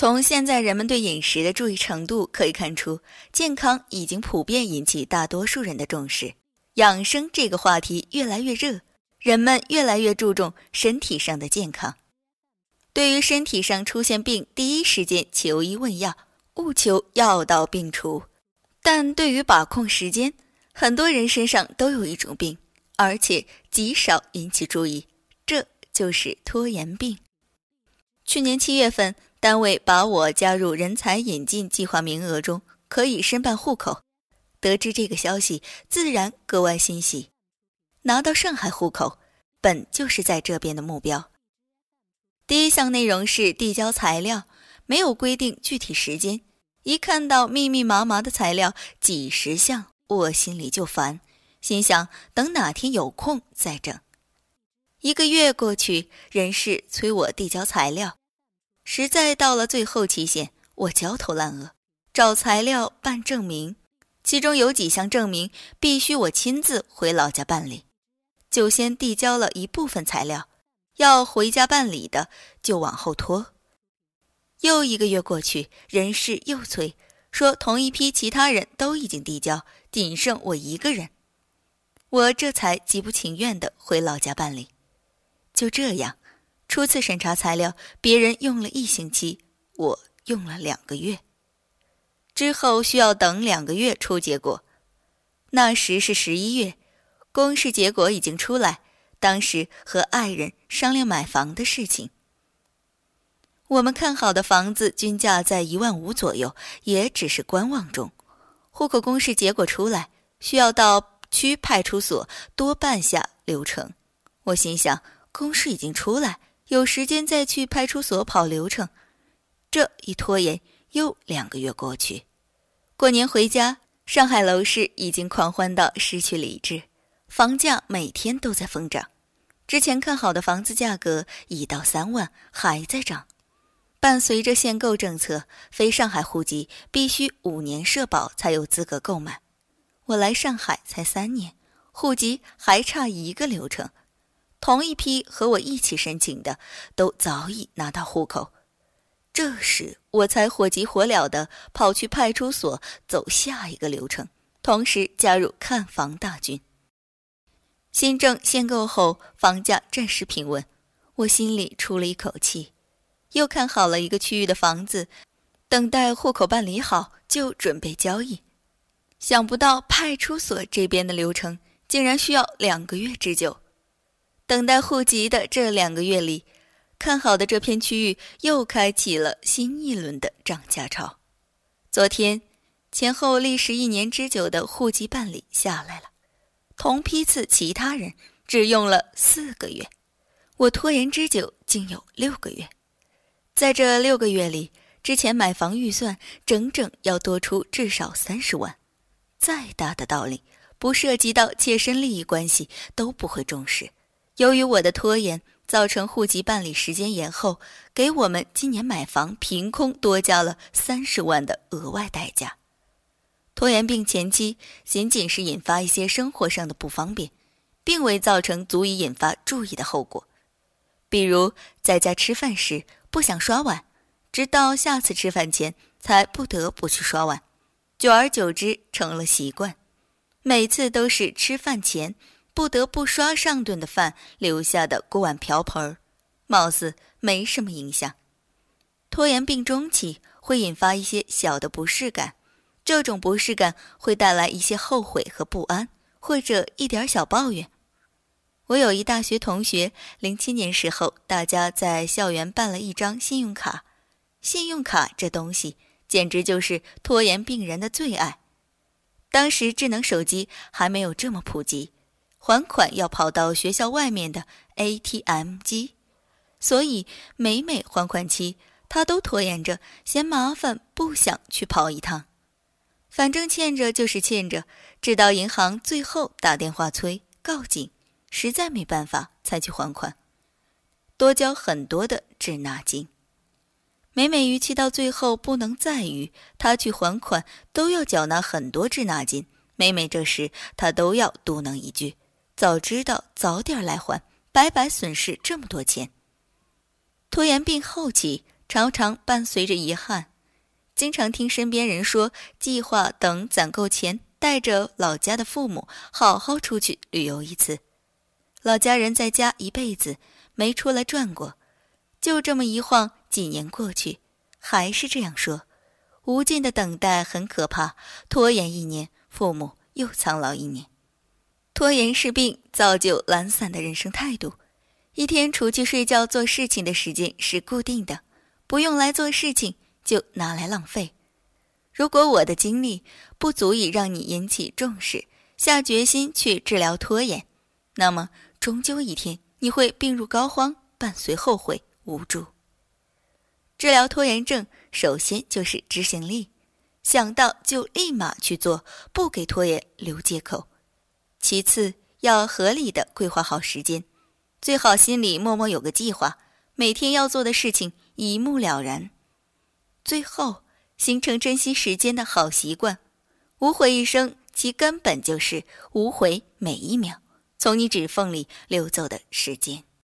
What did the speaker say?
从现在人们对饮食的注意程度可以看出，健康已经普遍引起大多数人的重视。养生这个话题越来越热，人们越来越注重身体上的健康。对于身体上出现病，第一时间求医问药，务求药到病除。但对于把控时间，很多人身上都有一种病，而且极少引起注意，这就是拖延病。去年七月份，单位把我加入人才引进计划名额中，可以申办户口。得知这个消息，自然格外欣喜。拿到上海户口，本就是在这边的目标。第一项内容是递交材料，没有规定具体时间。一看到密密麻麻的材料，几十项，我心里就烦，心想等哪天有空再整。一个月过去，人事催我递交材料，实在到了最后期限，我焦头烂额，找材料办证明。其中有几项证明必须我亲自回老家办理，就先递交了一部分材料，要回家办理的就往后拖。又一个月过去，人事又催，说同一批其他人都已经递交，仅剩我一个人。我这才极不情愿地回老家办理。就这样，初次审查材料，别人用了一星期，我用了两个月。之后需要等两个月出结果，那时是十一月，公示结果已经出来。当时和爱人商量买房的事情，我们看好的房子均价在一万五左右，也只是观望中。户口公示结果出来，需要到区派出所多办下流程。我心想，公示已经出来，有时间再去派出所跑流程。这一拖延，又两个月过去。过年回家，上海楼市已经狂欢到失去理智，房价每天都在疯涨。之前看好的房子价格一到三万还在涨。伴随着限购政策，非上海户籍必须五年社保才有资格购买。我来上海才三年，户籍还差一个流程。同一批和我一起申请的都早已拿到户口。这时我才火急火燎地跑去派出所走下一个流程，同时加入看房大军。新政限购后，房价暂时平稳，我心里出了一口气，又看好了一个区域的房子，等待户口办理好就准备交易。想不到派出所这边的流程竟然需要两个月之久，等待户籍的这两个月里。看好的这片区域又开启了新一轮的涨价潮。昨天，前后历时一年之久的户籍办理下来了，同批次其他人只用了四个月，我拖延之久竟有六个月。在这六个月里，之前买房预算整整要多出至少三十万，再大的道理，不涉及到切身利益关系都不会重视。由于我的拖延。造成户籍办理时间延后，给我们今年买房凭空多加了三十万的额外代价。拖延病前期仅仅是引发一些生活上的不方便，并未造成足以引发注意的后果。比如在家吃饭时不想刷碗，直到下次吃饭前才不得不去刷碗，久而久之成了习惯，每次都是吃饭前。不得不刷上顿的饭留下的锅碗瓢盆儿，貌似没什么影响。拖延病中期会引发一些小的不适感，这种不适感会带来一些后悔和不安，或者一点小抱怨。我有一大学同学，零七年时候，大家在校园办了一张信用卡。信用卡这东西简直就是拖延病人的最爱。当时智能手机还没有这么普及。还款要跑到学校外面的 ATM 机，所以每每还款期，他都拖延着，嫌麻烦，不想去跑一趟。反正欠着就是欠着，直到银行最后打电话催告警，实在没办法才去还款，多交很多的滞纳金。每每逾期到最后不能再逾，他去还款都要缴纳很多滞纳金。每每这时，他都要嘟囔一句。早知道早点来还，白白损失这么多钱。拖延病后期常常伴随着遗憾。经常听身边人说，计划等攒够钱，带着老家的父母好好出去旅游一次。老家人在家一辈子没出来转过，就这么一晃，几年过去，还是这样说。无尽的等待很可怕，拖延一年，父母又苍老一年。拖延是病，造就懒散的人生态度。一天除去睡觉做事情的时间是固定的，不用来做事情。就拿来浪费。如果我的经历不足以让你引起重视，下决心去治疗拖延，那么终究一天你会病入膏肓，伴随后悔无助。治疗拖延症，首先就是执行力，想到就立马去做，不给拖延留借口。其次，要合理的规划好时间，最好心里默默有个计划，每天要做的事情一目了然。最后，形成珍惜时间的好习惯。无悔一生，其根本就是无悔每一秒从你指缝里溜走的时间。